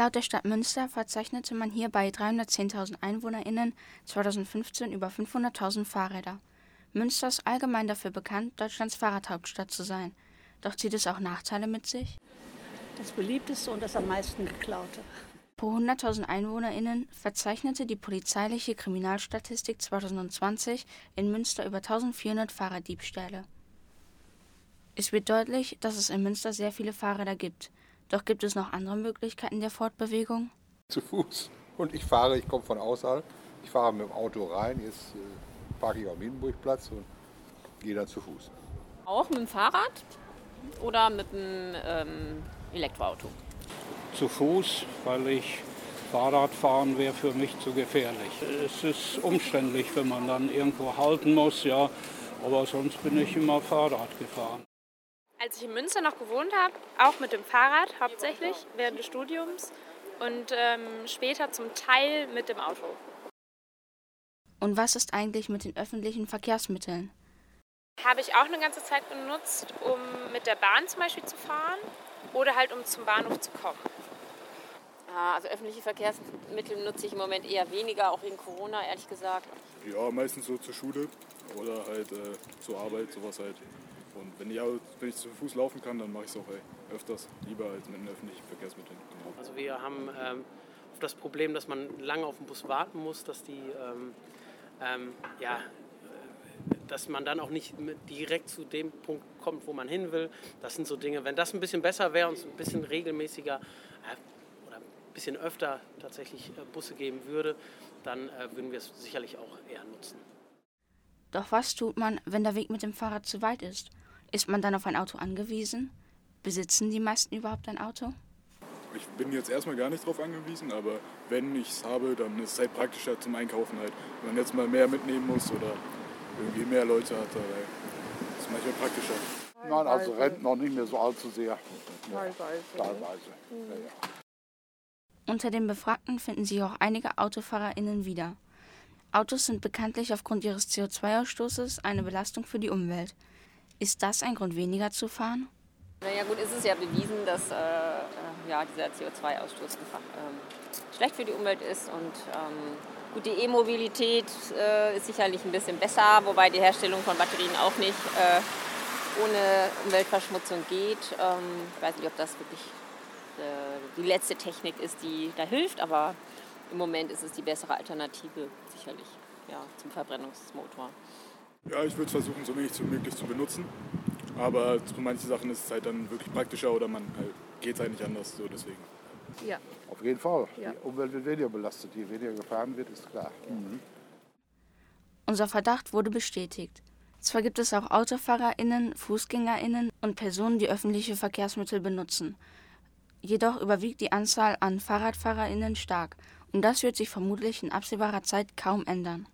Laut der Stadt Münster verzeichnete man hier bei 310.000 EinwohnerInnen 2015 über 500.000 Fahrräder. Münster ist allgemein dafür bekannt, Deutschlands Fahrradhauptstadt zu sein. Doch zieht es auch Nachteile mit sich? Das beliebteste und das am meisten geklaute. Pro 100.000 EinwohnerInnen verzeichnete die polizeiliche Kriminalstatistik 2020 in Münster über 1400 Fahrraddiebstähle. Es wird deutlich, dass es in Münster sehr viele Fahrräder gibt. Doch gibt es noch andere Möglichkeiten der Fortbewegung? Zu Fuß. Und ich fahre, ich komme von außerhalb. Ich fahre mit dem Auto rein. Jetzt äh, parke ich am Hindenburgplatz und gehe dann zu Fuß. Auch mit dem Fahrrad oder mit dem ähm, Elektroauto? Zu Fuß, weil ich Fahrradfahren wäre für mich zu gefährlich. Es ist umständlich, wenn man dann irgendwo halten muss, ja. Aber sonst bin ich immer Fahrrad gefahren. Als ich in Münster noch gewohnt habe, auch mit dem Fahrrad hauptsächlich während des Studiums und ähm, später zum Teil mit dem Auto. Und was ist eigentlich mit den öffentlichen Verkehrsmitteln? Habe ich auch eine ganze Zeit benutzt, um mit der Bahn zum Beispiel zu fahren oder halt um zum Bahnhof zu kommen. Ah, also öffentliche Verkehrsmittel nutze ich im Moment eher weniger, auch wegen Corona, ehrlich gesagt. Ja, meistens so zur Schule oder halt äh, zur Arbeit, sowas halt. Und wenn ich, wenn ich zu Fuß laufen kann, dann mache ich es auch ey, öfters, lieber als mit den öffentlichen Verkehrsmitteln. Genau. Also wir haben ähm, das Problem, dass man lange auf den Bus warten muss, dass die ähm, ähm, ja, äh, dass man dann auch nicht direkt zu dem Punkt kommt, wo man hin will. Das sind so Dinge, wenn das ein bisschen besser wäre und es ein bisschen regelmäßiger äh, oder ein bisschen öfter tatsächlich äh, Busse geben würde, dann äh, würden wir es sicherlich auch eher nutzen. Doch was tut man, wenn der Weg mit dem Fahrrad zu weit ist? Ist man dann auf ein Auto angewiesen? Besitzen die meisten überhaupt ein Auto? Ich bin jetzt erstmal gar nicht drauf angewiesen, aber wenn ich es habe, dann ist es halt praktischer zum Einkaufen halt. Wenn man jetzt mal mehr mitnehmen muss oder irgendwie mehr Leute hat, dann ist es manchmal praktischer. Nein, also Rentner nicht mehr so allzu sehr. Teilweise. Teilweise. Ja, ja. Unter den Befragten finden sich auch einige AutofahrerInnen wieder. Autos sind bekanntlich aufgrund ihres CO2-Ausstoßes eine Belastung für die Umwelt. Ist das ein Grund weniger zu fahren? Naja gut, es ist ja bewiesen, dass äh, äh ja, dieser CO2-Ausstoß ähm, schlecht für die Umwelt ist. Und ähm, gut, die E-Mobilität äh, ist sicherlich ein bisschen besser, wobei die Herstellung von Batterien auch nicht äh, ohne Umweltverschmutzung geht. Ähm, ich weiß nicht, ob das wirklich äh, die letzte Technik ist, die da hilft, aber im Moment ist es die bessere Alternative sicherlich ja, zum Verbrennungsmotor. Ja, ich würde versuchen, so wenig wie möglich zu benutzen. Aber für manche Sachen ist es halt dann wirklich praktischer oder man halt, geht es halt nicht anders. So deswegen. Ja. Auf jeden Fall. Ja. Die Umwelt wird weniger belastet. Je weniger gefahren wird, ist klar. Mhm. Unser Verdacht wurde bestätigt. Zwar gibt es auch AutofahrerInnen, FußgängerInnen und Personen, die öffentliche Verkehrsmittel benutzen. Jedoch überwiegt die Anzahl an FahrradfahrerInnen stark und das wird sich vermutlich in absehbarer Zeit kaum ändern.